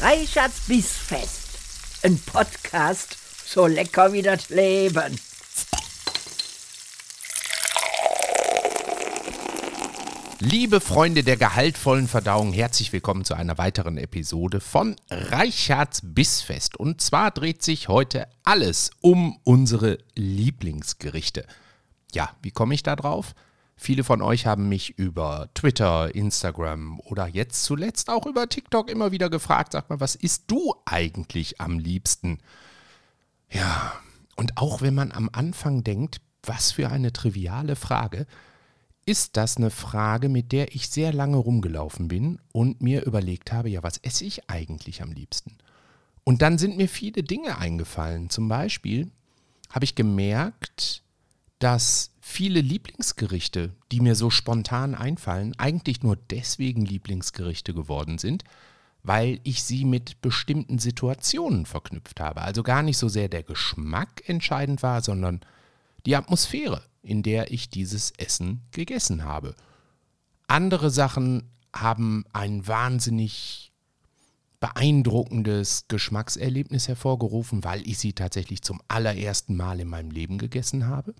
Reichards Bissfest. Ein Podcast so lecker wie das Leben. Liebe Freunde der gehaltvollen Verdauung, herzlich willkommen zu einer weiteren Episode von Reichards Bissfest. Und zwar dreht sich heute alles um unsere Lieblingsgerichte. Ja, wie komme ich da drauf? Viele von euch haben mich über Twitter, Instagram oder jetzt zuletzt auch über TikTok immer wieder gefragt, sag mal, was isst du eigentlich am liebsten? Ja, und auch wenn man am Anfang denkt, was für eine triviale Frage, ist das eine Frage, mit der ich sehr lange rumgelaufen bin und mir überlegt habe, ja, was esse ich eigentlich am liebsten? Und dann sind mir viele Dinge eingefallen. Zum Beispiel habe ich gemerkt, dass viele Lieblingsgerichte, die mir so spontan einfallen, eigentlich nur deswegen Lieblingsgerichte geworden sind, weil ich sie mit bestimmten Situationen verknüpft habe. Also gar nicht so sehr der Geschmack entscheidend war, sondern die Atmosphäre, in der ich dieses Essen gegessen habe. Andere Sachen haben ein wahnsinnig beeindruckendes Geschmackserlebnis hervorgerufen, weil ich sie tatsächlich zum allerersten Mal in meinem Leben gegessen habe.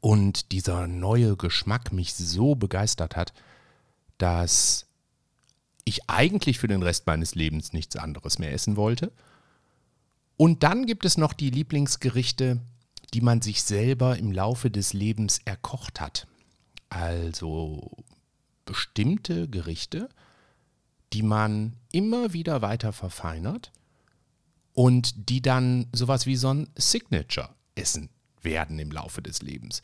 Und dieser neue Geschmack mich so begeistert hat, dass ich eigentlich für den Rest meines Lebens nichts anderes mehr essen wollte. Und dann gibt es noch die Lieblingsgerichte, die man sich selber im Laufe des Lebens erkocht hat. Also bestimmte Gerichte, die man immer wieder weiter verfeinert und die dann sowas wie so ein Signature-Essen werden im Laufe des Lebens.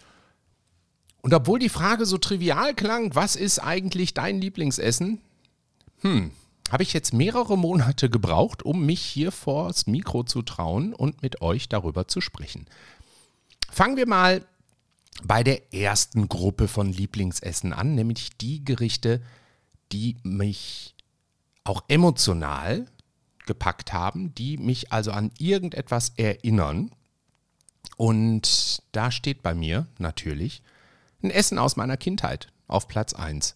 Und obwohl die Frage so trivial klang, was ist eigentlich dein Lieblingsessen? Hm, habe ich jetzt mehrere Monate gebraucht, um mich hier vors Mikro zu trauen und mit euch darüber zu sprechen. Fangen wir mal bei der ersten Gruppe von Lieblingsessen an, nämlich die Gerichte, die mich auch emotional gepackt haben, die mich also an irgendetwas erinnern. Und da steht bei mir natürlich ein Essen aus meiner Kindheit auf Platz 1.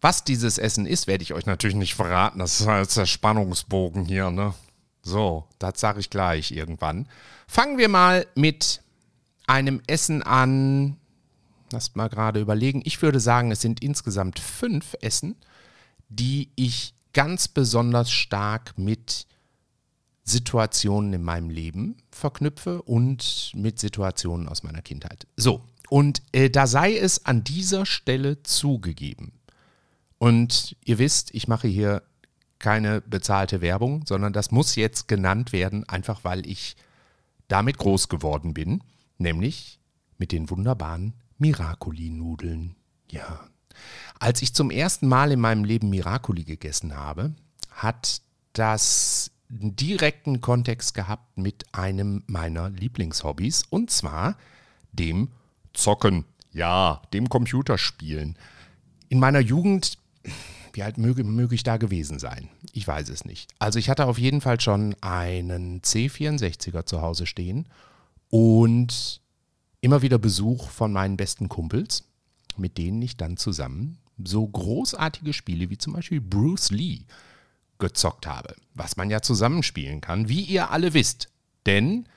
Was dieses Essen ist, werde ich euch natürlich nicht verraten. Das ist halt der Spannungsbogen hier, ne? So, das sage ich gleich irgendwann. Fangen wir mal mit einem Essen an. Lasst mal gerade überlegen. Ich würde sagen, es sind insgesamt fünf Essen, die ich ganz besonders stark mit Situationen in meinem Leben verknüpfe und mit Situationen aus meiner Kindheit. So, und äh, da sei es an dieser Stelle zugegeben. Und ihr wisst, ich mache hier keine bezahlte Werbung, sondern das muss jetzt genannt werden, einfach weil ich damit groß geworden bin, nämlich mit den wunderbaren Miracoli-Nudeln. Ja. Als ich zum ersten Mal in meinem Leben Miracoli gegessen habe, hat das einen direkten Kontext gehabt mit einem meiner Lieblingshobbys und zwar dem Zocken. Ja, dem Computerspielen. In meiner Jugend wie alt möge, möge ich da gewesen sein? Ich weiß es nicht. Also ich hatte auf jeden Fall schon einen C64er zu Hause stehen und immer wieder Besuch von meinen besten Kumpels, mit denen ich dann zusammen so großartige Spiele wie zum Beispiel Bruce Lee gezockt habe, was man ja zusammenspielen kann, wie ihr alle wisst. Denn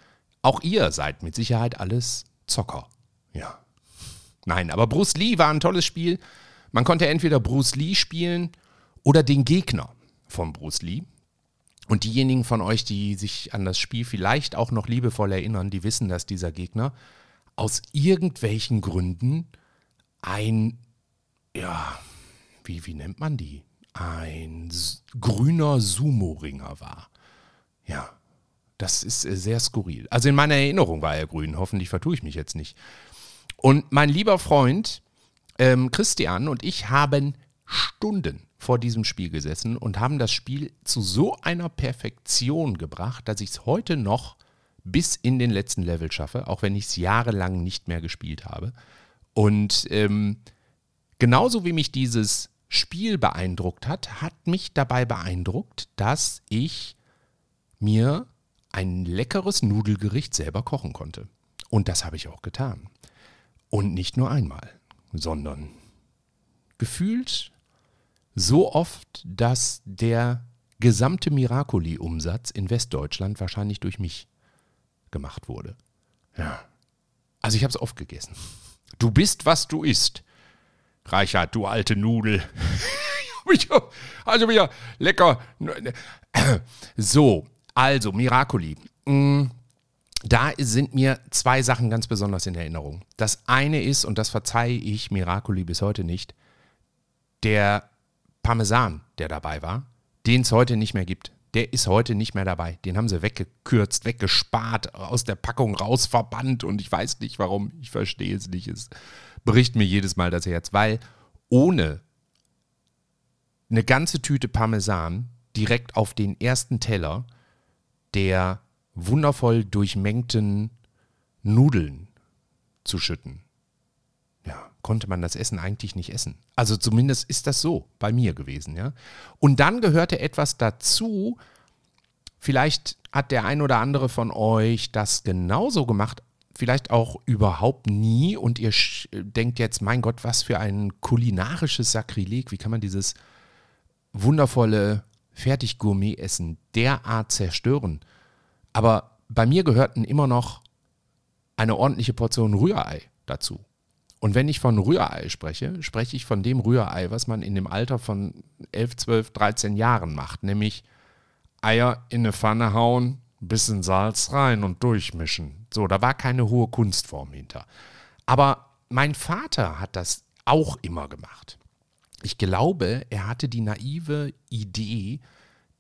auch ihr seid mit Sicherheit alles Zocker. Ja. Nein, aber Bruce Lee war ein tolles Spiel man konnte entweder Bruce Lee spielen oder den Gegner von Bruce Lee. Und diejenigen von euch, die sich an das Spiel vielleicht auch noch liebevoll erinnern, die wissen, dass dieser Gegner aus irgendwelchen Gründen ein, ja, wie, wie nennt man die? Ein grüner Sumo-Ringer war. Ja, das ist äh, sehr skurril. Also in meiner Erinnerung war er grün, hoffentlich vertue ich mich jetzt nicht. Und mein lieber Freund, ähm, Christian und ich haben Stunden vor diesem Spiel gesessen und haben das Spiel zu so einer Perfektion gebracht, dass ich es heute noch bis in den letzten Level schaffe, auch wenn ich es jahrelang nicht mehr gespielt habe. Und ähm, genauso wie mich dieses Spiel beeindruckt hat, hat mich dabei beeindruckt, dass ich mir ein leckeres Nudelgericht selber kochen konnte. Und das habe ich auch getan. Und nicht nur einmal sondern gefühlt so oft, dass der gesamte Miracoli-Umsatz in Westdeutschland wahrscheinlich durch mich gemacht wurde. Ja. Also ich habe es oft gegessen. Du bist, was du isst. Reichert, du alte Nudel. also wieder lecker. So, also Miracoli. Mm, da sind mir zwei Sachen ganz besonders in Erinnerung. Das eine ist, und das verzeihe ich Miracoli bis heute nicht, der Parmesan, der dabei war, den es heute nicht mehr gibt. Der ist heute nicht mehr dabei. Den haben sie weggekürzt, weggespart, aus der Packung rausverbannt und ich weiß nicht warum. Ich verstehe es nicht. Es bricht mir jedes Mal das Herz, weil ohne eine ganze Tüte Parmesan direkt auf den ersten Teller der wundervoll durchmengten Nudeln zu schütten. Konnte man das Essen eigentlich nicht essen. Also zumindest ist das so bei mir gewesen, ja. Und dann gehörte etwas dazu, vielleicht hat der ein oder andere von euch das genauso gemacht, vielleicht auch überhaupt nie und ihr denkt jetzt, mein Gott, was für ein kulinarisches Sakrileg, wie kann man dieses wundervolle Fertiggourmet-Essen derart zerstören? Aber bei mir gehörten immer noch eine ordentliche Portion Rührei dazu. Und wenn ich von Rührei spreche, spreche ich von dem Rührei, was man in dem Alter von 11, 12, 13 Jahren macht, nämlich Eier in eine Pfanne hauen, bisschen Salz rein und durchmischen. So, da war keine hohe Kunstform hinter. Aber mein Vater hat das auch immer gemacht. Ich glaube, er hatte die naive Idee,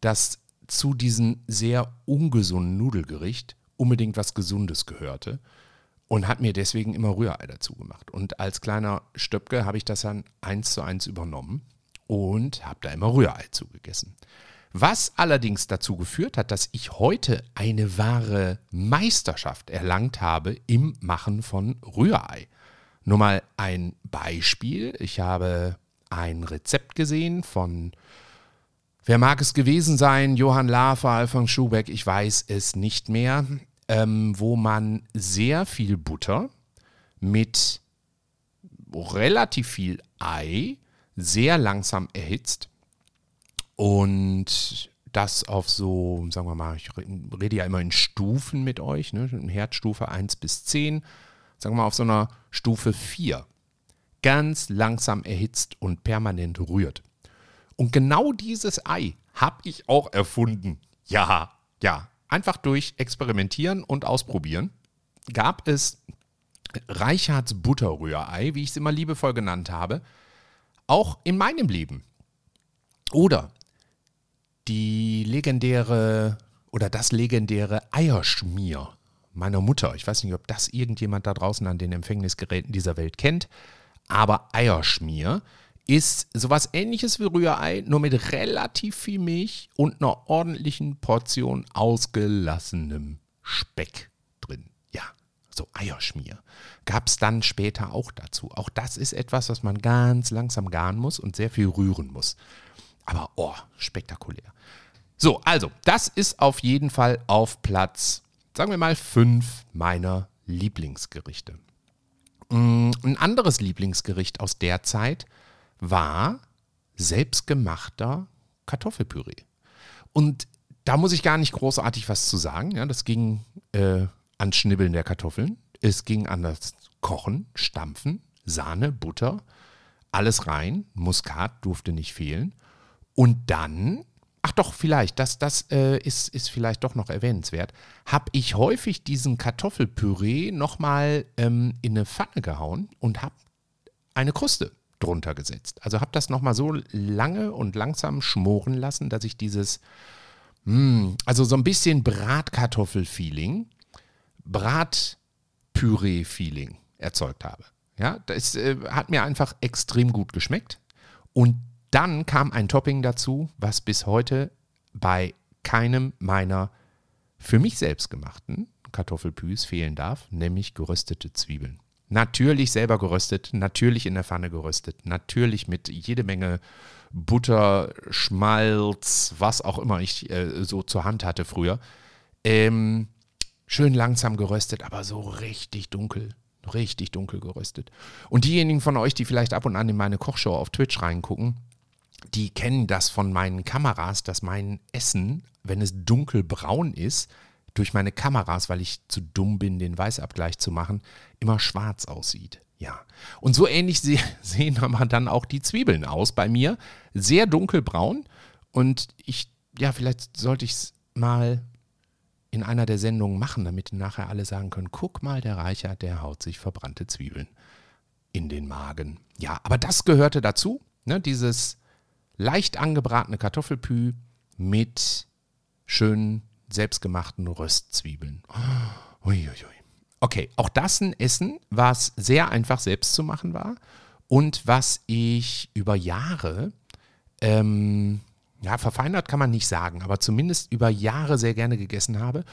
dass zu diesem sehr ungesunden Nudelgericht unbedingt was Gesundes gehörte und hat mir deswegen immer Rührei dazu gemacht. Und als kleiner Stöpke habe ich das dann eins zu eins übernommen und habe da immer Rührei zugegessen. Was allerdings dazu geführt hat, dass ich heute eine wahre Meisterschaft erlangt habe im Machen von Rührei. Nur mal ein Beispiel. Ich habe ein Rezept gesehen von, wer mag es gewesen sein, Johann Lafer, Alfons Schubeck, ich weiß es nicht mehr, ähm, wo man sehr viel Butter mit relativ viel Ei sehr langsam erhitzt und das auf so, sagen wir mal, ich rede ja immer in Stufen mit euch, ne? Herdstufe 1 bis 10, sagen wir mal auf so einer Stufe 4. Ganz langsam erhitzt und permanent rührt. Und genau dieses Ei habe ich auch erfunden. Ja, ja. Einfach durch Experimentieren und Ausprobieren gab es Reichards Butterrührei, wie ich es immer liebevoll genannt habe, auch in meinem Leben. Oder die legendäre oder das legendäre Eierschmier meiner Mutter. Ich weiß nicht, ob das irgendjemand da draußen an den Empfängnisgeräten dieser Welt kennt, aber Eierschmier ist sowas ähnliches wie Rührei, nur mit relativ viel Milch und einer ordentlichen Portion ausgelassenem Speck drin. Ja, so Eierschmier. Gab es dann später auch dazu. Auch das ist etwas, was man ganz langsam garen muss und sehr viel rühren muss. Aber oh, spektakulär. So, also, das ist auf jeden Fall auf Platz, sagen wir mal, fünf meiner Lieblingsgerichte. Mm, ein anderes Lieblingsgericht aus der Zeit war selbstgemachter Kartoffelpüree. Und da muss ich gar nicht großartig was zu sagen. Ja, das ging äh, ans Schnibbeln der Kartoffeln. Es ging an das Kochen, Stampfen, Sahne, Butter, alles rein. Muskat durfte nicht fehlen. Und dann ach doch, vielleicht, das, das äh, ist, ist vielleicht doch noch erwähnenswert, habe ich häufig diesen Kartoffelpüree nochmal ähm, in eine Pfanne gehauen und habe eine Kruste drunter gesetzt. Also habe das nochmal so lange und langsam schmoren lassen, dass ich dieses, mh, hm, also so ein bisschen Bratkartoffel-Feeling, Bratpüree-Feeling erzeugt habe. Ja, das äh, hat mir einfach extrem gut geschmeckt. Und dann kam ein Topping dazu, was bis heute bei keinem meiner für mich selbst gemachten Kartoffelpüs fehlen darf, nämlich geröstete Zwiebeln. Natürlich selber geröstet, natürlich in der Pfanne geröstet, natürlich mit jede Menge Butter, Schmalz, was auch immer ich äh, so zur Hand hatte früher. Ähm, schön langsam geröstet, aber so richtig dunkel, richtig dunkel geröstet. Und diejenigen von euch, die vielleicht ab und an in meine Kochshow auf Twitch reingucken, die kennen das von meinen Kameras, dass mein Essen, wenn es dunkelbraun ist, durch meine Kameras, weil ich zu dumm bin, den Weißabgleich zu machen, immer schwarz aussieht. Ja. Und so ähnlich se sehen aber dann auch die Zwiebeln aus bei mir. Sehr dunkelbraun. Und ich, ja, vielleicht sollte ich es mal in einer der Sendungen machen, damit nachher alle sagen können, guck mal, der Reichert, der haut sich verbrannte Zwiebeln in den Magen. Ja, aber das gehörte dazu, ne, dieses leicht angebratene Kartoffelpü mit schönen selbstgemachten Röstzwiebeln. Uiuiui. Okay, auch das ein Essen, was sehr einfach selbst zu machen war und was ich über Jahre, ähm, ja, verfeinert kann man nicht sagen, aber zumindest über Jahre sehr gerne gegessen habe.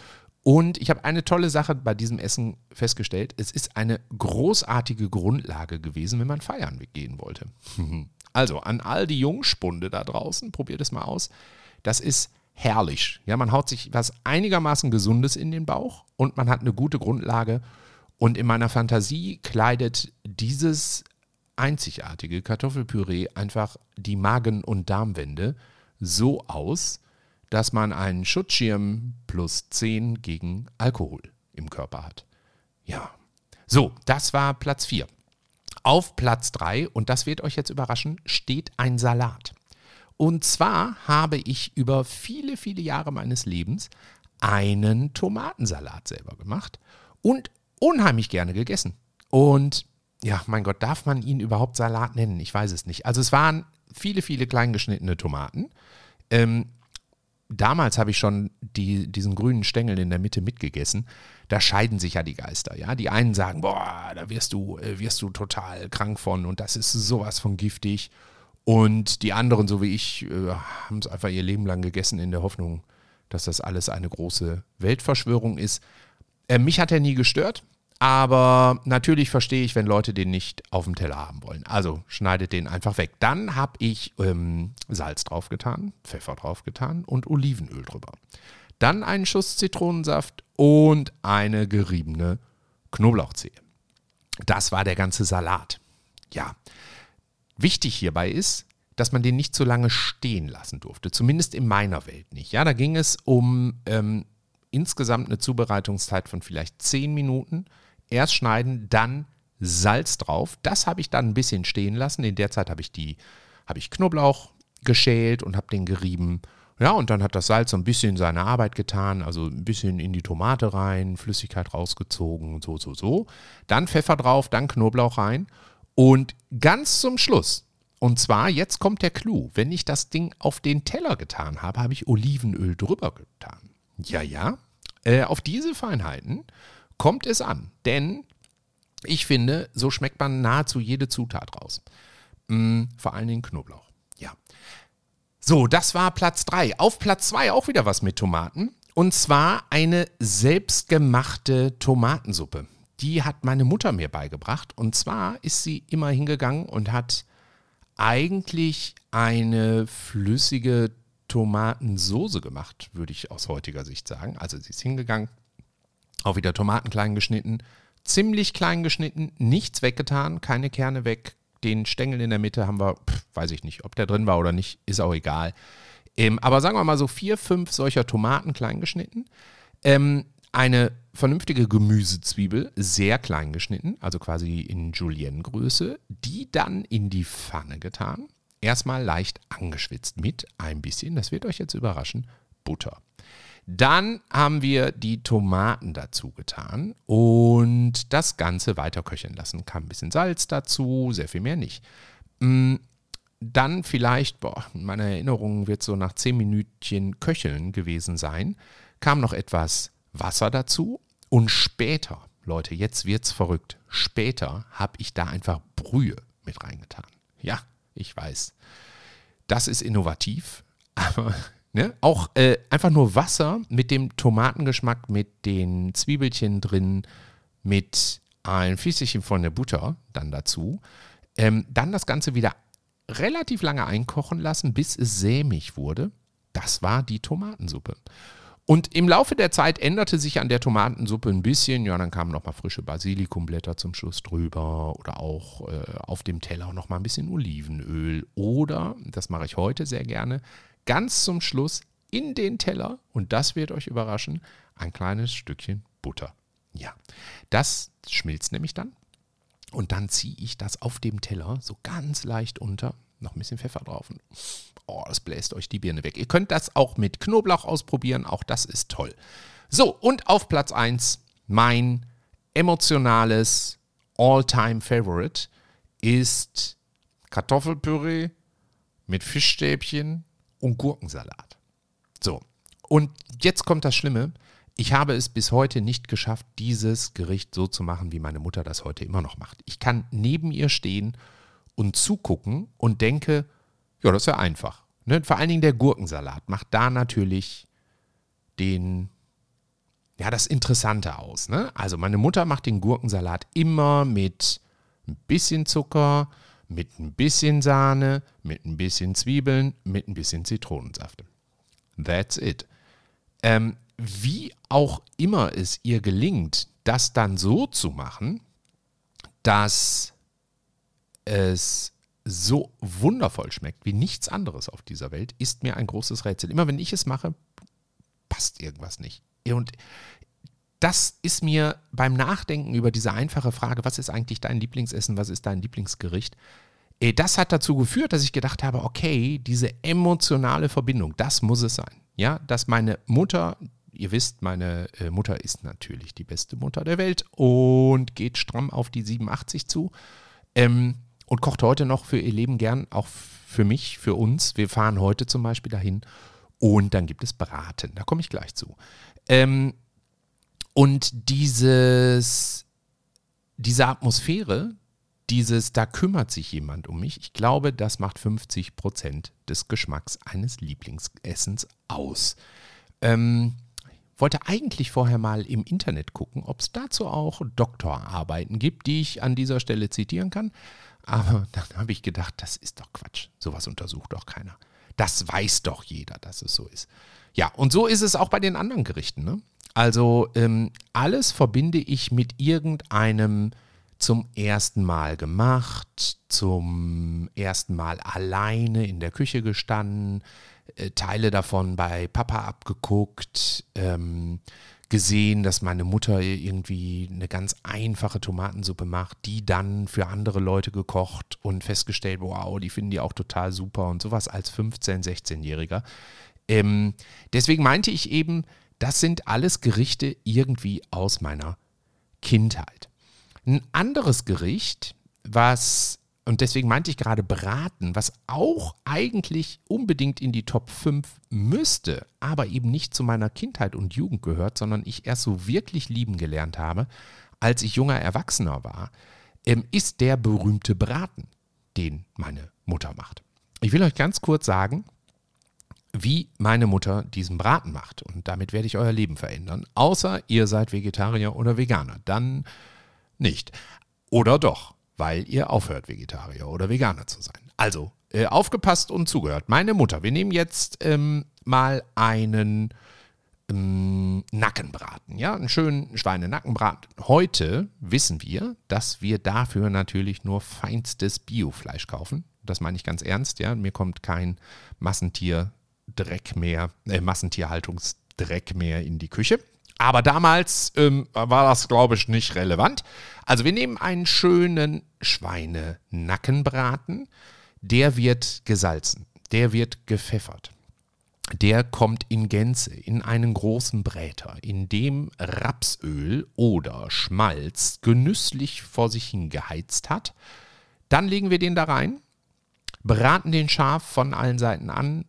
Und ich habe eine tolle Sache bei diesem Essen festgestellt. Es ist eine großartige Grundlage gewesen, wenn man feiern gehen wollte. Also an all die Jungspunde da draußen, probiert es mal aus. Das ist herrlich. Ja, man haut sich was einigermaßen Gesundes in den Bauch und man hat eine gute Grundlage. Und in meiner Fantasie kleidet dieses einzigartige Kartoffelpüree einfach die Magen- und Darmwände so aus, dass man einen Schutzschirm plus 10 gegen Alkohol im Körper hat. Ja. So, das war Platz 4. Auf Platz 3, und das wird euch jetzt überraschen, steht ein Salat. Und zwar habe ich über viele, viele Jahre meines Lebens einen Tomatensalat selber gemacht und unheimlich gerne gegessen. Und ja, mein Gott, darf man ihn überhaupt Salat nennen? Ich weiß es nicht. Also es waren viele, viele kleingeschnittene Tomaten. Ähm, damals habe ich schon die, diesen grünen Stängel in der Mitte mitgegessen. Da scheiden sich ja die Geister. Ja, die einen sagen, boah, da wirst du, äh, wirst du total krank von und das ist sowas von giftig. Und die anderen, so wie ich, äh, haben es einfach ihr Leben lang gegessen in der Hoffnung, dass das alles eine große Weltverschwörung ist. Äh, mich hat er nie gestört. Aber natürlich verstehe ich, wenn Leute den nicht auf dem Teller haben wollen. Also schneidet den einfach weg. Dann habe ich ähm, Salz draufgetan, Pfeffer draufgetan und Olivenöl drüber. Dann einen Schuss Zitronensaft und eine geriebene Knoblauchzehe. Das war der ganze Salat. Ja. Wichtig hierbei ist, dass man den nicht zu lange stehen lassen durfte. Zumindest in meiner Welt nicht. Ja, da ging es um ähm, insgesamt eine Zubereitungszeit von vielleicht 10 Minuten erst schneiden, dann Salz drauf. Das habe ich dann ein bisschen stehen lassen. In der Zeit habe ich die, habe ich Knoblauch geschält und habe den gerieben. Ja, und dann hat das Salz so ein bisschen seine Arbeit getan, also ein bisschen in die Tomate rein, Flüssigkeit rausgezogen und so, so, so. Dann Pfeffer drauf, dann Knoblauch rein. Und ganz zum Schluss, und zwar, jetzt kommt der Clou, wenn ich das Ding auf den Teller getan habe, habe ich Olivenöl drüber getan. Ja, ja. Äh, auf diese Feinheiten kommt es an. Denn ich finde, so schmeckt man nahezu jede Zutat raus. Mm, vor allen Dingen Knoblauch. Ja. So, das war Platz 3. Auf Platz 2 auch wieder was mit Tomaten. Und zwar eine selbstgemachte Tomatensuppe. Die hat meine Mutter mir beigebracht. Und zwar ist sie immer hingegangen und hat eigentlich eine flüssige Tomatensoße gemacht, würde ich aus heutiger Sicht sagen. Also sie ist hingegangen, auch wieder Tomaten klein geschnitten, ziemlich klein geschnitten, nichts weggetan, keine Kerne weg. Den Stängel in der Mitte haben wir, pff, weiß ich nicht, ob der drin war oder nicht, ist auch egal. Ähm, aber sagen wir mal so vier, fünf solcher Tomaten klein geschnitten. Ähm, eine vernünftige Gemüsezwiebel, sehr klein geschnitten, also quasi in Julienne-Größe, die dann in die Pfanne getan. Erstmal leicht angeschwitzt mit ein bisschen, das wird euch jetzt überraschen, Butter. Dann haben wir die Tomaten dazu getan und das Ganze weiter köcheln lassen. Kam ein bisschen Salz dazu, sehr viel mehr nicht. Mm, dann vielleicht, boah, in meiner Erinnerung wird so nach 10 Minütchen Köcheln gewesen sein, kam noch etwas Wasser dazu und später, Leute, jetzt wird's verrückt, später habe ich da einfach Brühe mit reingetan. Ja, ich weiß. Das ist innovativ, aber Ne? Auch äh, einfach nur Wasser mit dem Tomatengeschmack, mit den Zwiebelchen drin, mit ein Fließchen von der Butter dann dazu. Ähm, dann das Ganze wieder relativ lange einkochen lassen, bis es sämig wurde. Das war die Tomatensuppe. Und im Laufe der Zeit änderte sich an der Tomatensuppe ein bisschen. Ja, dann kamen nochmal frische Basilikumblätter zum Schluss drüber oder auch äh, auf dem Teller nochmal ein bisschen Olivenöl. Oder, das mache ich heute sehr gerne, ganz zum Schluss in den Teller, und das wird euch überraschen, ein kleines Stückchen Butter. Ja, das schmilzt nämlich dann. Und dann ziehe ich das auf dem Teller so ganz leicht unter. Noch ein bisschen Pfeffer drauf. Und oh, das bläst euch die Birne weg. Ihr könnt das auch mit Knoblauch ausprobieren. Auch das ist toll. So, und auf Platz 1 mein emotionales All-Time-Favorite ist Kartoffelpüree mit Fischstäbchen und Gurkensalat. So, und jetzt kommt das Schlimme. Ich habe es bis heute nicht geschafft, dieses Gericht so zu machen, wie meine Mutter das heute immer noch macht. Ich kann neben ihr stehen und zugucken und denke, ja, das ist ja einfach. Ne? Vor allen Dingen der Gurkensalat macht da natürlich den, ja, das Interessante aus. Ne? Also meine Mutter macht den Gurkensalat immer mit ein bisschen Zucker, mit ein bisschen Sahne, mit ein bisschen Zwiebeln, mit ein bisschen Zitronensaft. That's it. Ähm, wie auch immer es ihr gelingt, das dann so zu machen, dass es so wundervoll schmeckt wie nichts anderes auf dieser Welt, ist mir ein großes Rätsel. Immer wenn ich es mache, passt irgendwas nicht. Und das ist mir beim Nachdenken über diese einfache Frage, was ist eigentlich dein Lieblingsessen, was ist dein Lieblingsgericht, das hat dazu geführt, dass ich gedacht habe, okay, diese emotionale Verbindung, das muss es sein. Ja, dass meine Mutter, ihr wisst, meine äh, Mutter ist natürlich die beste Mutter der Welt und geht stramm auf die 87 zu. Ähm, und kocht heute noch für ihr Leben gern, auch für mich, für uns. Wir fahren heute zum Beispiel dahin und dann gibt es Braten. Da komme ich gleich zu. Ähm, und dieses, diese Atmosphäre, dieses, da kümmert sich jemand um mich, ich glaube, das macht 50 Prozent des Geschmacks eines Lieblingsessens aus. Ähm, wollte eigentlich vorher mal im Internet gucken, ob es dazu auch Doktorarbeiten gibt, die ich an dieser Stelle zitieren kann. Aber dann habe ich gedacht, das ist doch Quatsch. Sowas untersucht doch keiner. Das weiß doch jeder, dass es so ist. Ja, und so ist es auch bei den anderen Gerichten. Ne? Also ähm, alles verbinde ich mit irgendeinem zum ersten Mal gemacht, zum ersten Mal alleine in der Küche gestanden, äh, Teile davon bei Papa abgeguckt, ähm, gesehen, dass meine Mutter irgendwie eine ganz einfache Tomatensuppe macht, die dann für andere Leute gekocht und festgestellt, wow, die finden die auch total super und sowas als 15-, 16-Jähriger. Ähm, deswegen meinte ich eben, das sind alles Gerichte irgendwie aus meiner Kindheit. Ein anderes Gericht, was und deswegen meinte ich gerade Braten, was auch eigentlich unbedingt in die Top 5 müsste, aber eben nicht zu meiner Kindheit und Jugend gehört, sondern ich erst so wirklich lieben gelernt habe, als ich junger Erwachsener war, ähm, ist der berühmte Braten, den meine Mutter macht. Ich will euch ganz kurz sagen, wie meine Mutter diesen Braten macht. Und damit werde ich euer Leben verändern. Außer ihr seid Vegetarier oder Veganer. Dann nicht. Oder doch weil ihr aufhört, Vegetarier oder Veganer zu sein. Also, äh, aufgepasst und zugehört. Meine Mutter, wir nehmen jetzt ähm, mal einen ähm, Nackenbraten, ja, einen schönen Schweinenackenbraten. Heute wissen wir, dass wir dafür natürlich nur feinstes Biofleisch kaufen. Das meine ich ganz ernst, ja. Mir kommt kein Massentierdreck mehr, äh, Massentierhaltungsdreck mehr in die Küche. Aber damals ähm, war das, glaube ich, nicht relevant. Also wir nehmen einen schönen Schweinenackenbraten. Der wird gesalzen, der wird gepfeffert. Der kommt in Gänze in einen großen Bräter, in dem Rapsöl oder Schmalz genüsslich vor sich hin geheizt hat. Dann legen wir den da rein, braten den scharf von allen Seiten an,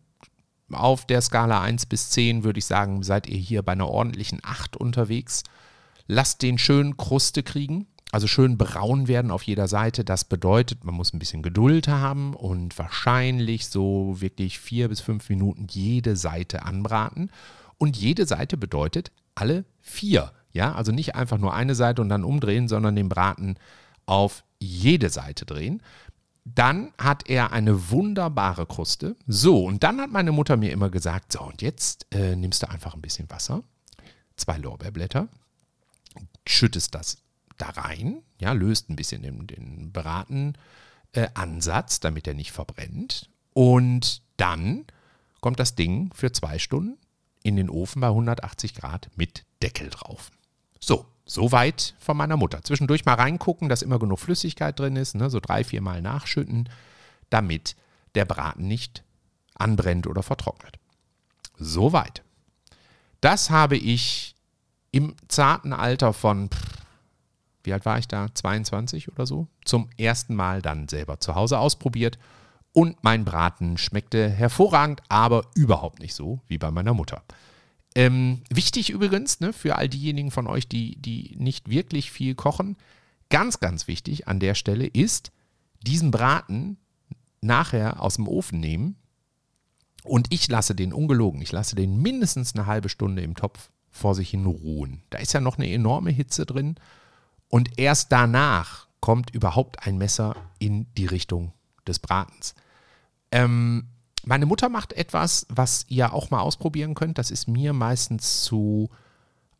auf der Skala 1 bis 10 würde ich sagen, seid ihr hier bei einer ordentlichen 8 unterwegs. Lasst den schön Kruste kriegen, also schön braun werden auf jeder Seite. Das bedeutet, man muss ein bisschen Geduld haben und wahrscheinlich so wirklich vier bis fünf Minuten jede Seite anbraten. Und jede Seite bedeutet alle vier. Ja, also nicht einfach nur eine Seite und dann umdrehen, sondern den Braten auf jede Seite drehen. Dann hat er eine wunderbare Kruste. So, und dann hat meine Mutter mir immer gesagt, so, und jetzt äh, nimmst du einfach ein bisschen Wasser, zwei Lorbeerblätter, schüttest das da rein, ja, löst ein bisschen den, den Bratenansatz, äh, damit er nicht verbrennt. Und dann kommt das Ding für zwei Stunden in den Ofen bei 180 Grad mit Deckel drauf. So, soweit von meiner Mutter. Zwischendurch mal reingucken, dass immer genug Flüssigkeit drin ist, ne, so drei, vier Mal nachschütten, damit der Braten nicht anbrennt oder vertrocknet. Soweit. Das habe ich im zarten Alter von, wie alt war ich da, 22 oder so, zum ersten Mal dann selber zu Hause ausprobiert und mein Braten schmeckte hervorragend, aber überhaupt nicht so wie bei meiner Mutter. Ähm, wichtig übrigens ne, für all diejenigen von euch, die, die nicht wirklich viel kochen, ganz, ganz wichtig an der Stelle ist, diesen Braten nachher aus dem Ofen nehmen und ich lasse den ungelogen, ich lasse den mindestens eine halbe Stunde im Topf vor sich hin ruhen. Da ist ja noch eine enorme Hitze drin und erst danach kommt überhaupt ein Messer in die Richtung des Bratens. Ähm, meine Mutter macht etwas, was ihr auch mal ausprobieren könnt. Das ist mir meistens zu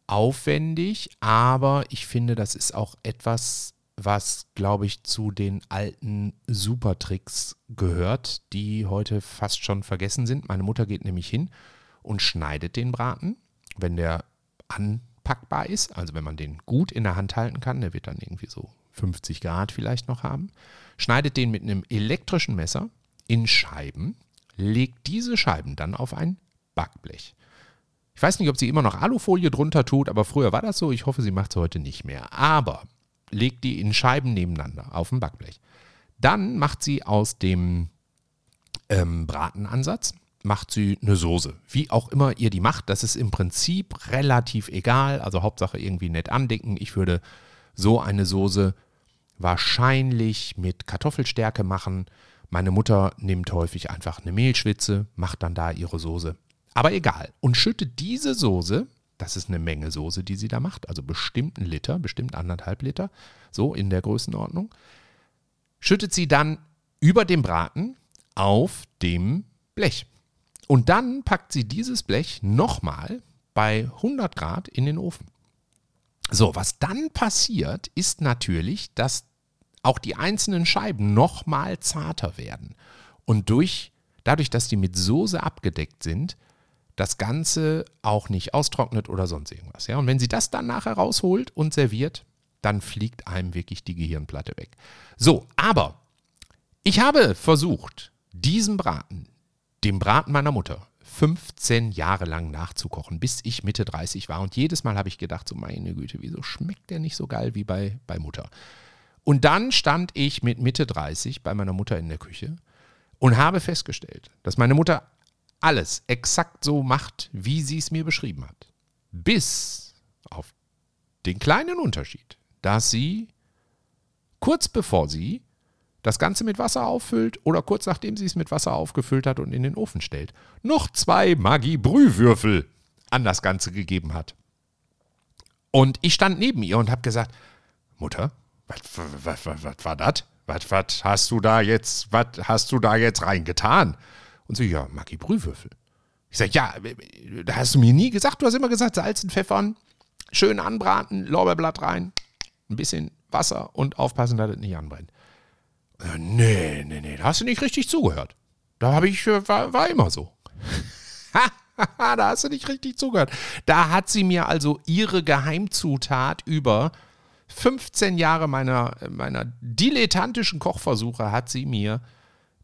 aufwendig, aber ich finde, das ist auch etwas, was, glaube ich, zu den alten Supertricks gehört, die heute fast schon vergessen sind. Meine Mutter geht nämlich hin und schneidet den Braten, wenn der anpackbar ist, also wenn man den gut in der Hand halten kann, der wird dann irgendwie so 50 Grad vielleicht noch haben, schneidet den mit einem elektrischen Messer in Scheiben, legt diese Scheiben dann auf ein Backblech. Ich weiß nicht, ob sie immer noch Alufolie drunter tut, aber früher war das so. Ich hoffe, sie macht es heute nicht mehr. Aber legt die in Scheiben nebeneinander auf ein Backblech. Dann macht sie aus dem ähm, Bratenansatz, macht sie eine Soße. Wie auch immer ihr die macht, das ist im Prinzip relativ egal. Also Hauptsache irgendwie nett andicken. Ich würde so eine Soße wahrscheinlich mit Kartoffelstärke machen meine Mutter nimmt häufig einfach eine Mehlschwitze, macht dann da ihre Soße. Aber egal. Und schüttet diese Soße, das ist eine Menge Soße, die sie da macht, also bestimmt ein Liter, bestimmt anderthalb Liter, so in der Größenordnung, schüttet sie dann über dem Braten auf dem Blech. Und dann packt sie dieses Blech nochmal bei 100 Grad in den Ofen. So, was dann passiert, ist natürlich, dass auch die einzelnen Scheiben noch mal zarter werden. Und durch, dadurch, dass die mit Soße abgedeckt sind, das Ganze auch nicht austrocknet oder sonst irgendwas. Ja? Und wenn sie das dann nachher rausholt und serviert, dann fliegt einem wirklich die Gehirnplatte weg. So, aber ich habe versucht, diesen Braten, dem Braten meiner Mutter, 15 Jahre lang nachzukochen, bis ich Mitte 30 war. Und jedes Mal habe ich gedacht, so meine Güte, wieso schmeckt der nicht so geil wie bei, bei Mutter? Und dann stand ich mit Mitte 30 bei meiner Mutter in der Küche und habe festgestellt, dass meine Mutter alles exakt so macht, wie sie es mir beschrieben hat. Bis auf den kleinen Unterschied, dass sie kurz bevor sie das Ganze mit Wasser auffüllt oder kurz nachdem sie es mit Wasser aufgefüllt hat und in den Ofen stellt, noch zwei Maggi-Brühwürfel an das Ganze gegeben hat. Und ich stand neben ihr und habe gesagt, Mutter, was, war das? Was, hast du da jetzt, was hast du da jetzt reingetan? Und so, ja, Maggi Brühwürfel. Ich sage, ja, da hast du mir nie gesagt, du hast immer gesagt, Salzen, Pfeffern, schön anbraten, Lorbeerblatt rein, ein bisschen Wasser und aufpassen, dass es nicht anbrennt. Äh, nee, nee, nee, da hast du nicht richtig zugehört. Da habe ich, äh, war, war immer so. da hast du nicht richtig zugehört. Da hat sie mir also ihre Geheimzutat über 15 Jahre meiner, meiner dilettantischen Kochversuche hat sie mir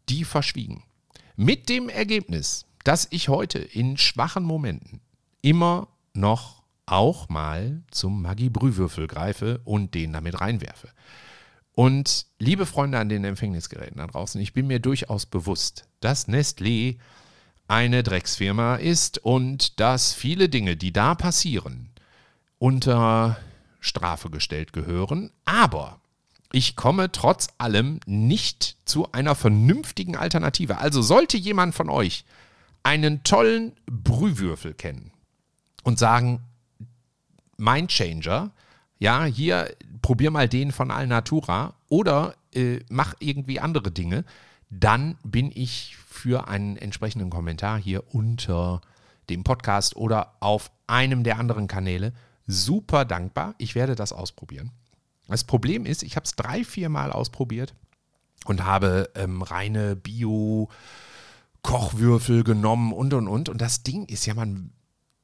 die verschwiegen. Mit dem Ergebnis, dass ich heute in schwachen Momenten immer noch auch mal zum Maggi-Brühwürfel greife und den damit reinwerfe. Und liebe Freunde an den Empfängnisgeräten da draußen, ich bin mir durchaus bewusst, dass Nestlé eine Drecksfirma ist und dass viele Dinge, die da passieren, unter Strafe gestellt gehören. Aber ich komme trotz allem nicht zu einer vernünftigen Alternative. Also sollte jemand von euch einen tollen Brühwürfel kennen und sagen, mein Changer, ja, hier probier mal den von Alnatura oder äh, mach irgendwie andere Dinge, dann bin ich für einen entsprechenden Kommentar hier unter dem Podcast oder auf einem der anderen Kanäle super dankbar. Ich werde das ausprobieren. Das Problem ist, ich habe es drei, vier Mal ausprobiert und habe ähm, reine Bio-Kochwürfel genommen und und und. Und das Ding ist ja, man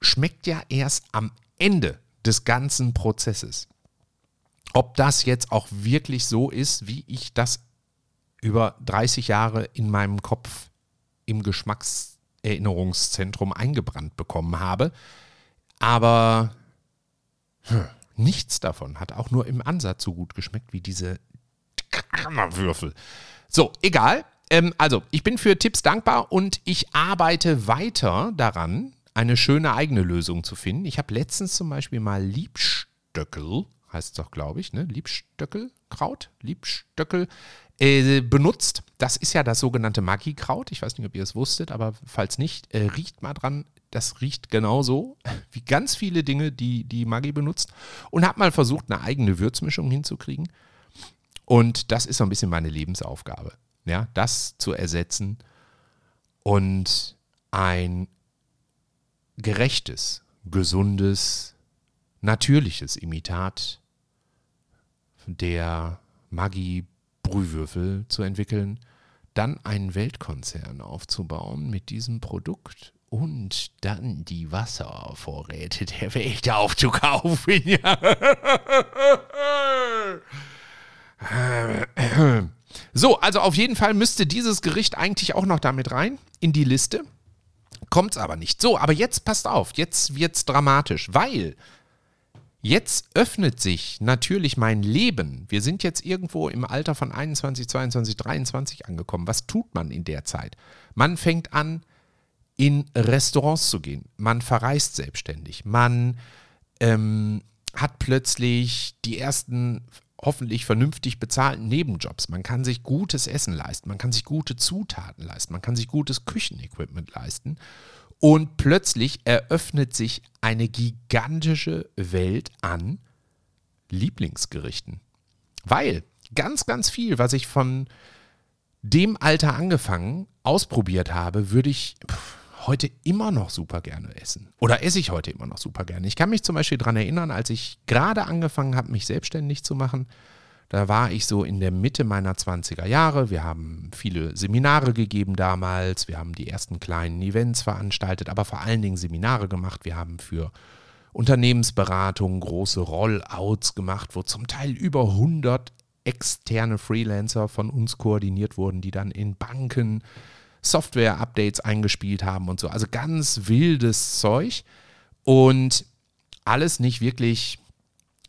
schmeckt ja erst am Ende des ganzen Prozesses. Ob das jetzt auch wirklich so ist, wie ich das über 30 Jahre in meinem Kopf im Geschmackserinnerungszentrum eingebrannt bekommen habe. Aber hm, nichts davon hat auch nur im Ansatz so gut geschmeckt wie diese Würfel. So, egal. Ähm, also, ich bin für Tipps dankbar und ich arbeite weiter daran, eine schöne eigene Lösung zu finden. Ich habe letztens zum Beispiel mal Liebstöckel, heißt es doch, glaube ich, ne? Liebstöckelkraut, Liebstöckel äh, benutzt. Das ist ja das sogenannte Maggi-Kraut. Ich weiß nicht, ob ihr es wusstet, aber falls nicht, äh, riecht mal dran. Das riecht genauso wie ganz viele Dinge, die die Maggi benutzt. Und habe mal versucht, eine eigene Würzmischung hinzukriegen. Und das ist so ein bisschen meine Lebensaufgabe. Ja, das zu ersetzen und ein gerechtes, gesundes, natürliches Imitat der Maggi Brühwürfel zu entwickeln, dann einen Weltkonzern aufzubauen mit diesem Produkt und dann die Wasservorräte der Welt aufzukaufen. so, also auf jeden Fall müsste dieses Gericht eigentlich auch noch damit rein in die Liste. Kommt es aber nicht. So, aber jetzt passt auf, jetzt wird es dramatisch, weil Jetzt öffnet sich natürlich mein Leben. Wir sind jetzt irgendwo im Alter von 21, 22, 23 angekommen. Was tut man in der Zeit? Man fängt an, in Restaurants zu gehen. Man verreist selbstständig. Man ähm, hat plötzlich die ersten hoffentlich vernünftig bezahlten Nebenjobs. Man kann sich gutes Essen leisten. Man kann sich gute Zutaten leisten. Man kann sich gutes Küchenequipment leisten. Und plötzlich eröffnet sich eine gigantische Welt an Lieblingsgerichten. Weil ganz, ganz viel, was ich von dem Alter angefangen ausprobiert habe, würde ich heute immer noch super gerne essen. Oder esse ich heute immer noch super gerne. Ich kann mich zum Beispiel daran erinnern, als ich gerade angefangen habe, mich selbstständig zu machen, da war ich so in der Mitte meiner 20er Jahre. Wir haben viele Seminare gegeben damals. Wir haben die ersten kleinen Events veranstaltet, aber vor allen Dingen Seminare gemacht. Wir haben für Unternehmensberatungen große Rollouts gemacht, wo zum Teil über 100 externe Freelancer von uns koordiniert wurden, die dann in Banken Software-Updates eingespielt haben und so. Also ganz wildes Zeug und alles nicht wirklich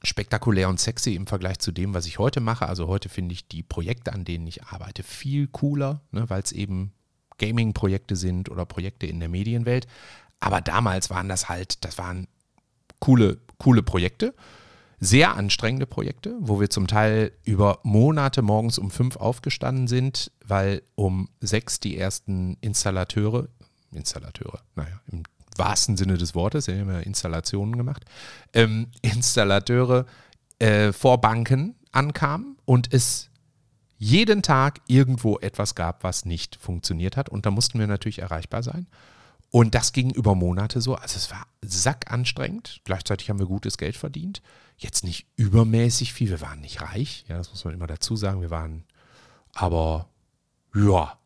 spektakulär und sexy im Vergleich zu dem, was ich heute mache. Also heute finde ich die Projekte, an denen ich arbeite, viel cooler, ne, weil es eben Gaming-Projekte sind oder Projekte in der Medienwelt. Aber damals waren das halt, das waren coole, coole Projekte, sehr anstrengende Projekte, wo wir zum Teil über Monate morgens um fünf aufgestanden sind, weil um sechs die ersten Installateure, Installateure, naja, im wahrsten Sinne des Wortes, wir haben ja Installationen gemacht, ähm, Installateure äh, vor Banken ankamen und es jeden Tag irgendwo etwas gab, was nicht funktioniert hat. Und da mussten wir natürlich erreichbar sein. Und das ging über Monate so. Also es war sackanstrengend. Gleichzeitig haben wir gutes Geld verdient. Jetzt nicht übermäßig viel. Wir waren nicht reich. Ja, das muss man immer dazu sagen. Wir waren aber, ja,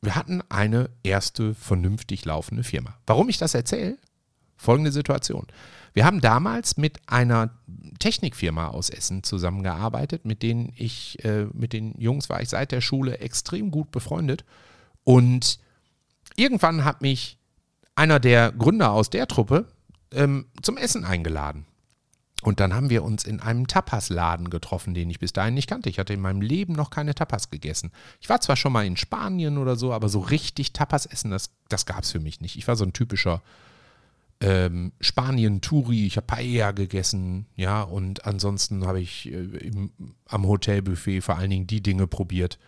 wir hatten eine erste vernünftig laufende Firma. Warum ich das erzähle? Folgende Situation. Wir haben damals mit einer Technikfirma aus Essen zusammengearbeitet, mit denen ich, äh, mit den Jungs war ich seit der Schule extrem gut befreundet. Und irgendwann hat mich einer der Gründer aus der Truppe ähm, zum Essen eingeladen. Und dann haben wir uns in einem Tapas-Laden getroffen, den ich bis dahin nicht kannte. Ich hatte in meinem Leben noch keine Tapas gegessen. Ich war zwar schon mal in Spanien oder so, aber so richtig Tapas essen, das, das gab es für mich nicht. Ich war so ein typischer ähm, Spanien-Touri. Ich habe Paella gegessen, ja, und ansonsten habe ich äh, im, am Hotelbuffet vor allen Dingen die Dinge probiert,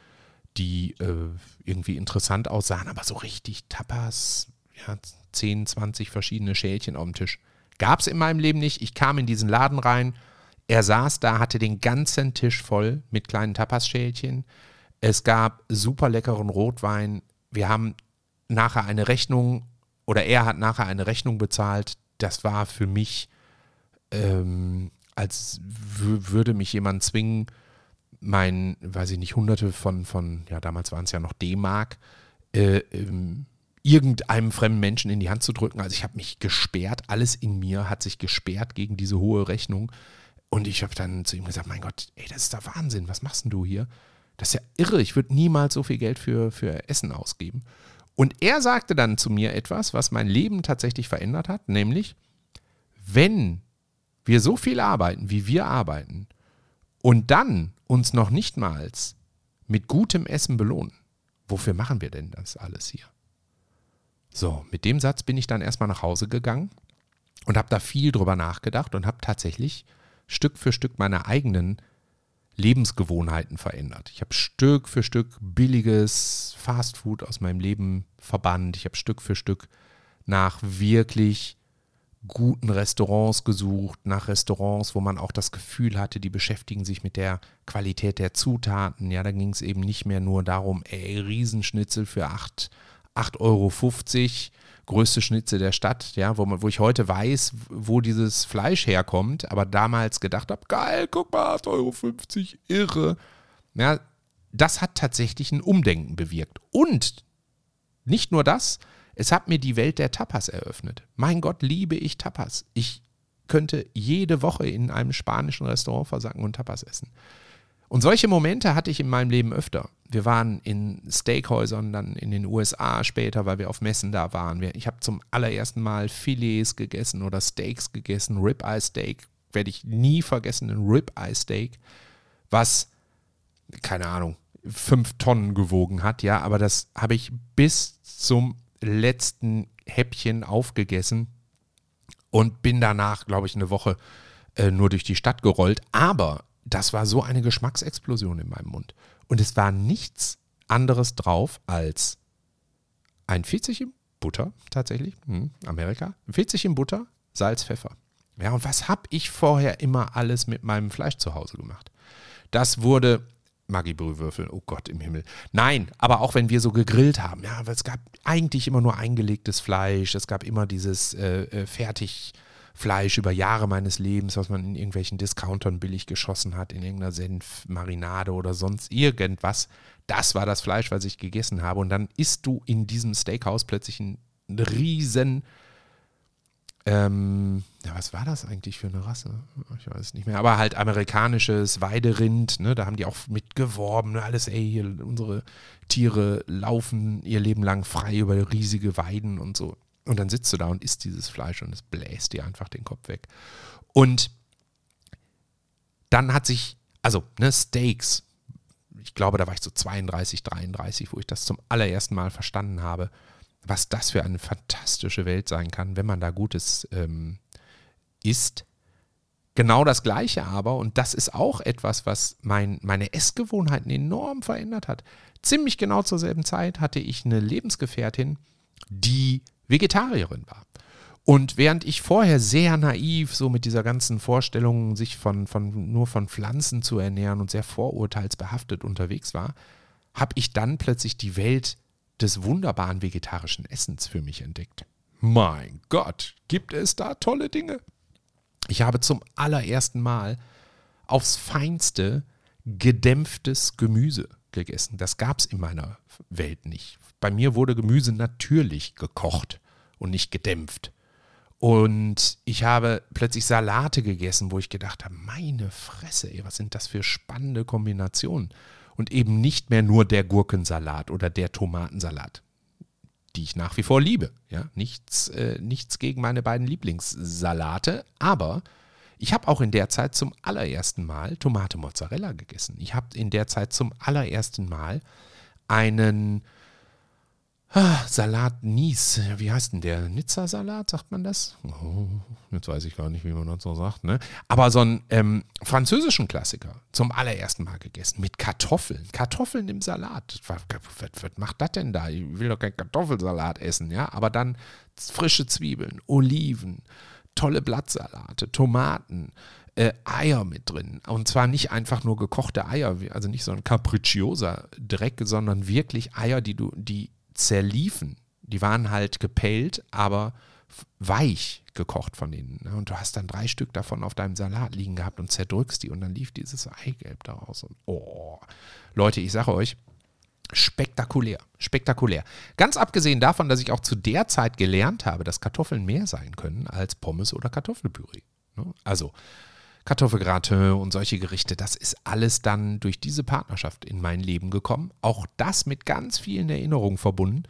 die äh, irgendwie interessant aussahen, aber so richtig Tapas, ja, 10, 20 verschiedene Schälchen auf dem Tisch Gab es in meinem Leben nicht. Ich kam in diesen Laden rein. Er saß da, hatte den ganzen Tisch voll mit kleinen Tapasschälchen. Es gab super leckeren Rotwein. Wir haben nachher eine Rechnung oder er hat nachher eine Rechnung bezahlt. Das war für mich, ähm, als würde mich jemand zwingen, mein, weiß ich nicht, hunderte von, von ja, damals waren es ja noch D-Mark, äh, ähm, irgendeinem fremden Menschen in die Hand zu drücken. Also ich habe mich gesperrt, alles in mir hat sich gesperrt gegen diese hohe Rechnung. Und ich habe dann zu ihm gesagt, mein Gott, ey, das ist der Wahnsinn, was machst denn du hier? Das ist ja irre, ich würde niemals so viel Geld für, für Essen ausgeben. Und er sagte dann zu mir etwas, was mein Leben tatsächlich verändert hat, nämlich, wenn wir so viel arbeiten, wie wir arbeiten, und dann uns noch nicht mal mit gutem Essen belohnen, wofür machen wir denn das alles hier? So, mit dem Satz bin ich dann erstmal nach Hause gegangen und habe da viel drüber nachgedacht und habe tatsächlich Stück für Stück meine eigenen Lebensgewohnheiten verändert. Ich habe Stück für Stück billiges Fastfood aus meinem Leben verbannt. Ich habe Stück für Stück nach wirklich guten Restaurants gesucht, nach Restaurants, wo man auch das Gefühl hatte, die beschäftigen sich mit der Qualität der Zutaten. Ja, da ging es eben nicht mehr nur darum, ey, Riesenschnitzel für 8, 8,50 Euro, größte Schnitzel der Stadt, ja, wo, man, wo ich heute weiß, wo dieses Fleisch herkommt, aber damals gedacht habe, geil, guck mal, 8,50 Euro, irre. Ja, das hat tatsächlich ein Umdenken bewirkt. Und nicht nur das, es hat mir die Welt der Tapas eröffnet. Mein Gott, liebe ich Tapas. Ich könnte jede Woche in einem spanischen Restaurant versacken und Tapas essen. Und solche Momente hatte ich in meinem Leben öfter. Wir waren in Steakhäusern, dann in den USA später, weil wir auf Messen da waren. Ich habe zum allerersten Mal Filets gegessen oder Steaks gegessen, Ribeye Steak, werde ich nie vergessen, ein Ribeye Steak, was, keine Ahnung, fünf Tonnen gewogen hat, ja, aber das habe ich bis zum letzten Häppchen aufgegessen und bin danach, glaube ich, eine Woche äh, nur durch die Stadt gerollt. Aber das war so eine Geschmacksexplosion in meinem Mund. Und es war nichts anderes drauf als ein Pfirsich in Butter, tatsächlich, hm, Amerika. Pfirsich in Butter, Salz, Pfeffer. Ja, und was habe ich vorher immer alles mit meinem Fleisch zu Hause gemacht? Das wurde Maggi-Brühwürfel, oh Gott im Himmel. Nein, aber auch wenn wir so gegrillt haben, ja, weil es gab eigentlich immer nur eingelegtes Fleisch, es gab immer dieses äh, äh, Fertigfleisch über Jahre meines Lebens, was man in irgendwelchen Discountern billig geschossen hat, in irgendeiner Senfmarinade oder sonst irgendwas. Das war das Fleisch, was ich gegessen habe. Und dann isst du in diesem Steakhouse plötzlich einen riesen ähm, ja, was war das eigentlich für eine Rasse? Ich weiß es nicht mehr. Aber halt amerikanisches Weiderind, ne? da haben die auch mitgeworben, ne? alles, ey, hier, unsere Tiere laufen ihr Leben lang frei über riesige Weiden und so. Und dann sitzt du da und isst dieses Fleisch und es bläst dir einfach den Kopf weg. Und dann hat sich, also, ne, Steaks, ich glaube, da war ich so 32, 33, wo ich das zum allerersten Mal verstanden habe was das für eine fantastische Welt sein kann, wenn man da Gutes ähm, isst. Genau das Gleiche aber, und das ist auch etwas, was mein, meine Essgewohnheiten enorm verändert hat. Ziemlich genau zur selben Zeit hatte ich eine Lebensgefährtin, die Vegetarierin war. Und während ich vorher sehr naiv so mit dieser ganzen Vorstellung, sich von, von, nur von Pflanzen zu ernähren und sehr vorurteilsbehaftet unterwegs war, habe ich dann plötzlich die Welt des wunderbaren vegetarischen Essens für mich entdeckt. Mein Gott, gibt es da tolle Dinge? Ich habe zum allerersten Mal aufs feinste gedämpftes Gemüse gegessen. Das gab es in meiner Welt nicht. Bei mir wurde Gemüse natürlich gekocht und nicht gedämpft. Und ich habe plötzlich Salate gegessen, wo ich gedacht habe, meine Fresse, ey, was sind das für spannende Kombinationen und eben nicht mehr nur der Gurkensalat oder der Tomatensalat, die ich nach wie vor liebe. Ja, nichts, äh, nichts gegen meine beiden Lieblingssalate, aber ich habe auch in der Zeit zum allerersten Mal Tomate Mozzarella gegessen. Ich habe in der Zeit zum allerersten Mal einen Ah, Salat Nies, wie heißt denn der? Nizza-Salat, sagt man das? Oh, jetzt weiß ich gar nicht, wie man das so sagt. Ne? Aber so einen ähm, französischen Klassiker zum allerersten Mal gegessen mit Kartoffeln. Kartoffeln im Salat. Was, macht das denn da? Ich will doch keinen Kartoffelsalat essen, ja? Aber dann frische Zwiebeln, Oliven, tolle Blattsalate, Tomaten, äh, Eier mit drin. Und zwar nicht einfach nur gekochte Eier, also nicht so ein capriccioser Dreck, sondern wirklich Eier, die du, die zerliefen. Die waren halt gepellt, aber weich gekocht von denen. Ne? Und du hast dann drei Stück davon auf deinem Salat liegen gehabt und zerdrückst die und dann lief dieses Eigelb daraus. Und oh, Leute, ich sage euch, spektakulär, spektakulär. Ganz abgesehen davon, dass ich auch zu der Zeit gelernt habe, dass Kartoffeln mehr sein können als Pommes oder Kartoffelpüree. Ne? Also Kartoffelgratin und solche Gerichte, das ist alles dann durch diese Partnerschaft in mein Leben gekommen. Auch das mit ganz vielen Erinnerungen verbunden.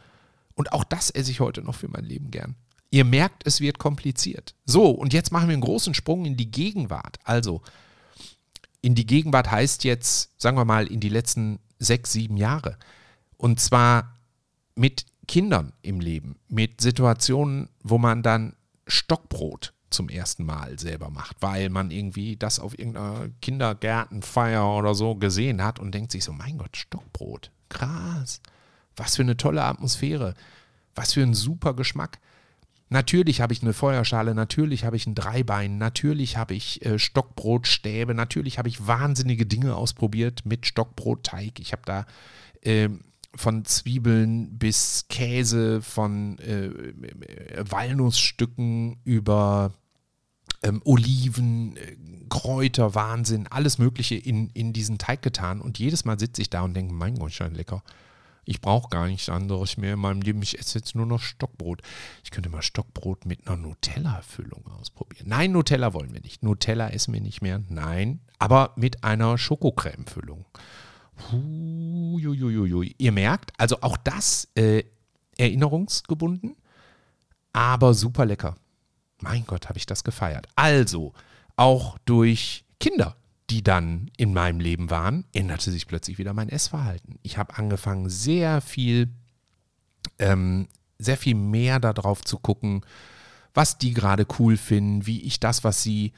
Und auch das esse ich heute noch für mein Leben gern. Ihr merkt, es wird kompliziert. So, und jetzt machen wir einen großen Sprung in die Gegenwart. Also, in die Gegenwart heißt jetzt, sagen wir mal, in die letzten sechs, sieben Jahre. Und zwar mit Kindern im Leben, mit Situationen, wo man dann Stockbrot zum ersten Mal selber macht, weil man irgendwie das auf irgendeiner Kindergärtenfeier oder so gesehen hat und denkt sich so, mein Gott, Stockbrot, krass, was für eine tolle Atmosphäre, was für ein super Geschmack. Natürlich habe ich eine Feuerschale, natürlich habe ich ein Dreibein, natürlich habe ich äh, Stockbrotstäbe, natürlich habe ich wahnsinnige Dinge ausprobiert mit Stockbrotteig. Ich habe da äh, von Zwiebeln bis Käse, von äh, Walnussstücken über ähm, Oliven, äh, Kräuter, Wahnsinn, alles Mögliche in, in diesen Teig getan. Und jedes Mal sitze ich da und denke, mein Gott, schon lecker. Ich brauche gar nichts anderes mehr in meinem Leben. Ich esse jetzt nur noch Stockbrot. Ich könnte mal Stockbrot mit einer Nutella-Füllung ausprobieren. Nein, Nutella wollen wir nicht. Nutella essen wir nicht mehr. Nein, aber mit einer Schokocreme-Füllung. Ihr merkt, also auch das äh, erinnerungsgebunden, aber super lecker. Mein Gott, habe ich das gefeiert. Also, auch durch Kinder die dann in meinem Leben waren, änderte sich plötzlich wieder mein Essverhalten. Ich habe angefangen, sehr viel, ähm, sehr viel mehr darauf zu gucken, was die gerade cool finden, wie ich das, was sie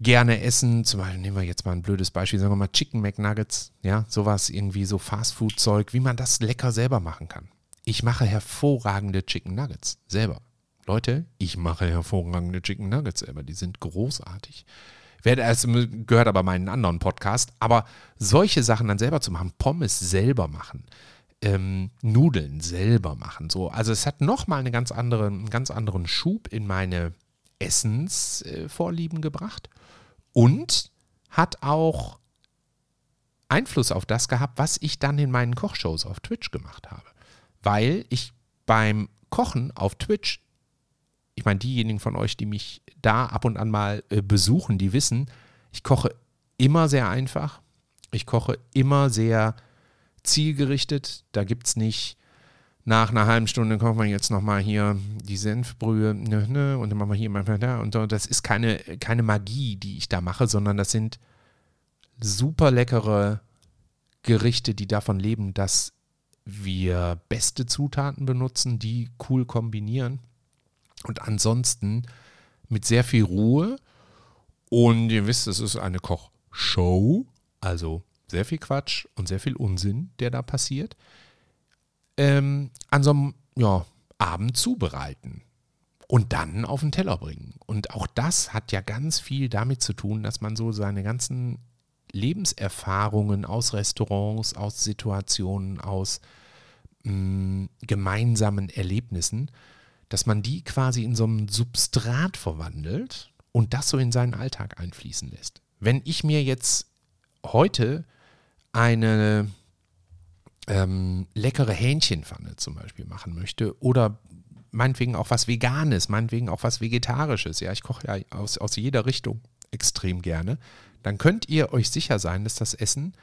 gerne essen, zum Beispiel nehmen wir jetzt mal ein blödes Beispiel, sagen wir mal Chicken McNuggets, ja, sowas irgendwie so Fastfood-Zeug, wie man das lecker selber machen kann. Ich mache hervorragende Chicken Nuggets selber. Leute, ich mache hervorragende Chicken Nuggets selber, die sind großartig. Es gehört aber meinen anderen Podcast. Aber solche Sachen dann selber zu machen, Pommes selber machen, ähm, Nudeln selber machen, so. Also es hat nochmal eine ganz andere, einen ganz anderen Schub in meine Essensvorlieben äh, gebracht und hat auch Einfluss auf das gehabt, was ich dann in meinen Kochshows auf Twitch gemacht habe. Weil ich beim Kochen auf Twitch ich meine, diejenigen von euch, die mich da ab und an mal äh, besuchen, die wissen, ich koche immer sehr einfach. Ich koche immer sehr zielgerichtet. Da gibt es nicht nach einer halben Stunde kochen wir jetzt nochmal hier die Senfbrühe ne, ne, und dann machen wir hier mal da und. Das ist keine, keine Magie, die ich da mache, sondern das sind super leckere Gerichte, die davon leben, dass wir beste Zutaten benutzen, die cool kombinieren und ansonsten mit sehr viel Ruhe. Und ihr wisst, es ist eine Kochshow, also sehr viel Quatsch und sehr viel Unsinn, der da passiert. Ähm, an so einem ja, Abend zubereiten und dann auf den Teller bringen. Und auch das hat ja ganz viel damit zu tun, dass man so seine ganzen Lebenserfahrungen aus Restaurants, aus Situationen, aus mh, mm, gemeinsamen Erlebnissen dass man die quasi in so einem Substrat verwandelt und das so in seinen Alltag einfließen lässt. Wenn ich mir jetzt heute eine ähm, leckere Hähnchenpfanne zum Beispiel machen möchte oder meinetwegen auch was Veganes, meinetwegen auch was Vegetarisches, ja, ich koche ja aus, aus jeder Richtung extrem gerne, dann könnt ihr euch sicher sein, dass das Essen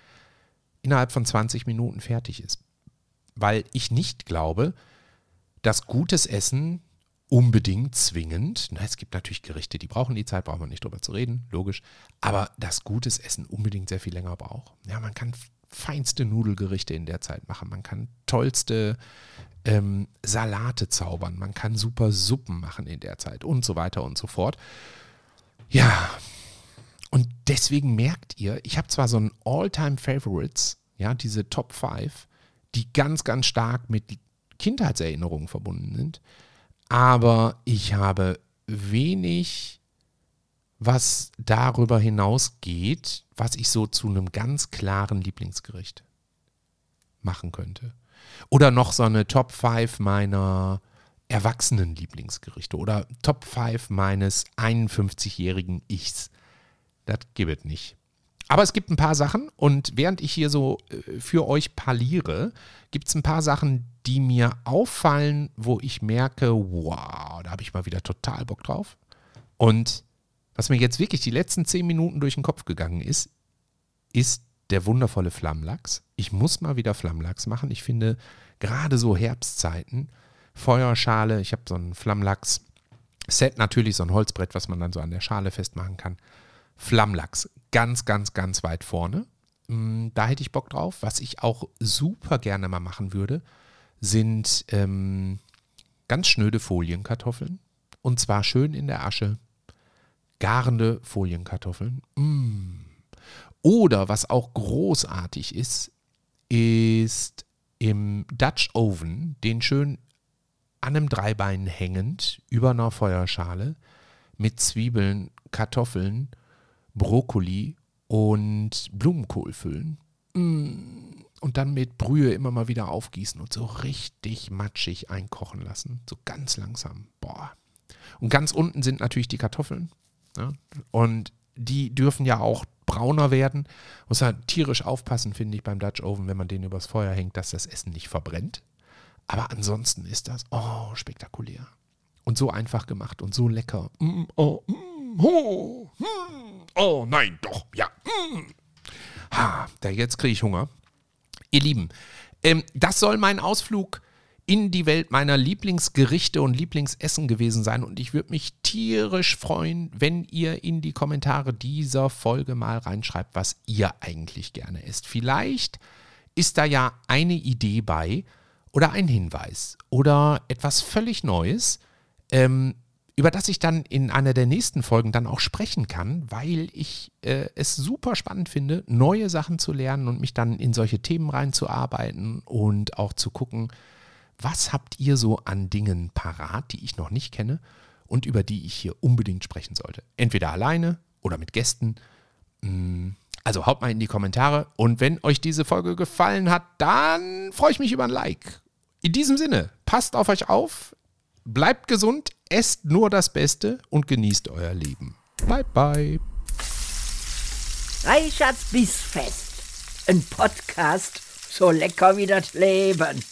innerhalb von 20 Minuten fertig ist. Weil ich nicht glaube, dass gutes Essen unbedingt zwingend, na, es gibt natürlich Gerichte, die brauchen die Zeit, braucht man nicht drüber zu reden, logisch, aber dass gutes Essen unbedingt sehr viel länger braucht. Ja, man kann feinste Nudelgerichte in der Zeit machen, man kann tollste ähm, Salate zaubern, man kann super Suppen machen in der Zeit und so weiter und so fort. Ja, und deswegen merkt ihr, ich habe zwar so ein All-Time-Favorites, ja, diese Top 5, die ganz, ganz stark mit Kindheitserinnerungen verbunden sind. Aber ich habe wenig was darüber hinausgeht, was ich so zu einem ganz klaren Lieblingsgericht machen könnte. Oder noch so eine Top 5 meiner erwachsenen Lieblingsgerichte oder Top 5 meines 51-jährigen Ichs. Das gibt es nicht. Aber es gibt ein paar Sachen und während ich hier so äh, für euch parliere, gibt es ein paar Sachen, die mir auffallen, wo ich merke, wow, da habe ich mal wieder total Bock drauf. Und was mir jetzt wirklich die letzten zehn Minuten durch den Kopf gegangen ist, ist der wundervolle Flammlachs. Ich muss mal wieder Flammlachs machen. Ich finde gerade so Herbstzeiten, Feuerschale, ich habe so ein Flammlachs-Set, natürlich so ein Holzbrett, was man dann so an der Schale festmachen kann. Flammlachs, ganz, ganz, ganz weit vorne. Mm, da hätte ich Bock drauf. Was ich auch super gerne mal machen würde, sind ähm, ganz schnöde Folienkartoffeln. Und zwar schön in der Asche. Garende Folienkartoffeln. Mm. Oder was auch großartig ist, ist im Dutch Oven den schön an einem Dreibein hängend über einer Feuerschale mit Zwiebeln, Kartoffeln, Brokkoli und Blumenkohl füllen. Mm. Und dann mit Brühe immer mal wieder aufgießen und so richtig matschig einkochen lassen. So ganz langsam. Boah. Und ganz unten sind natürlich die Kartoffeln. Ja? Und die dürfen ja auch brauner werden. Muss halt tierisch aufpassen, finde ich, beim Dutch Oven, wenn man den übers Feuer hängt, dass das Essen nicht verbrennt. Aber ansonsten ist das, oh, spektakulär. Und so einfach gemacht und so lecker. Mm, oh, mm, oh, mm, oh, nein, doch, ja. Mm. Ha, da jetzt kriege ich Hunger. Ihr Lieben, ähm, das soll mein Ausflug in die Welt meiner Lieblingsgerichte und Lieblingsessen gewesen sein. Und ich würde mich tierisch freuen, wenn ihr in die Kommentare dieser Folge mal reinschreibt, was ihr eigentlich gerne isst. Vielleicht ist da ja eine Idee bei oder ein Hinweis oder etwas völlig Neues, ähm, über das ich dann in einer der nächsten Folgen dann auch sprechen kann, weil ich äh, es super spannend finde, neue Sachen zu lernen und mich dann in solche Themen reinzuarbeiten und auch zu gucken, was habt ihr so an Dingen parat, die ich noch nicht kenne und über die ich hier unbedingt sprechen sollte? Entweder alleine oder mit Gästen. Mm, also haut mal in die Kommentare. Und wenn euch diese Folge gefallen hat, dann freue ich mich über ein Like. In diesem Sinne, passt auf euch auf, bleibt gesund, esst nur das Beste und genießt euer Leben. Bye, bye. Reichards Bissfest. Ein Podcast so lecker wie das Leben.